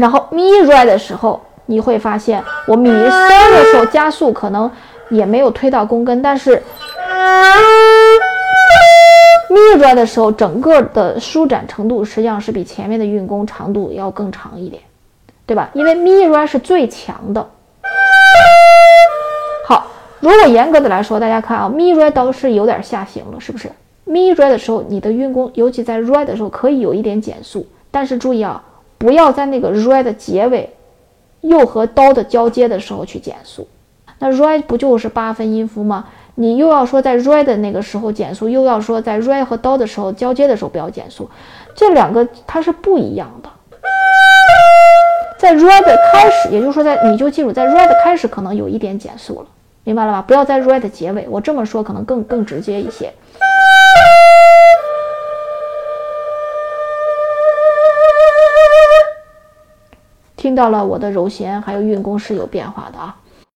然后咪 re 的时候，你会发现我咪嗦的时候加速可能也没有推到弓根，但是咪 re 的时候，整个的舒展程度实际上是比前面的运弓长度要更长一点，对吧？因为咪 re 是最强的。好，如果严格的来说，大家看啊，咪 re 都是有点下行了，是不是？咪 re 的时候，你的运弓，尤其在 re 的时候，可以有一点减速，但是注意啊。不要在那个 re 的结尾，又和刀的交接的时候去减速。那 re 不就是八分音符吗？你又要说在 re 的那个时候减速，又要说在 re 和刀的时候交接的时候不要减速，这两个它是不一样的。在 re 的开始，也就是说在你就记住，在 re 的开始可能有一点减速了，明白了吧？不要在 re 的结尾。我这么说可能更更直接一些。听到了我的揉弦还有运弓是有变化的啊。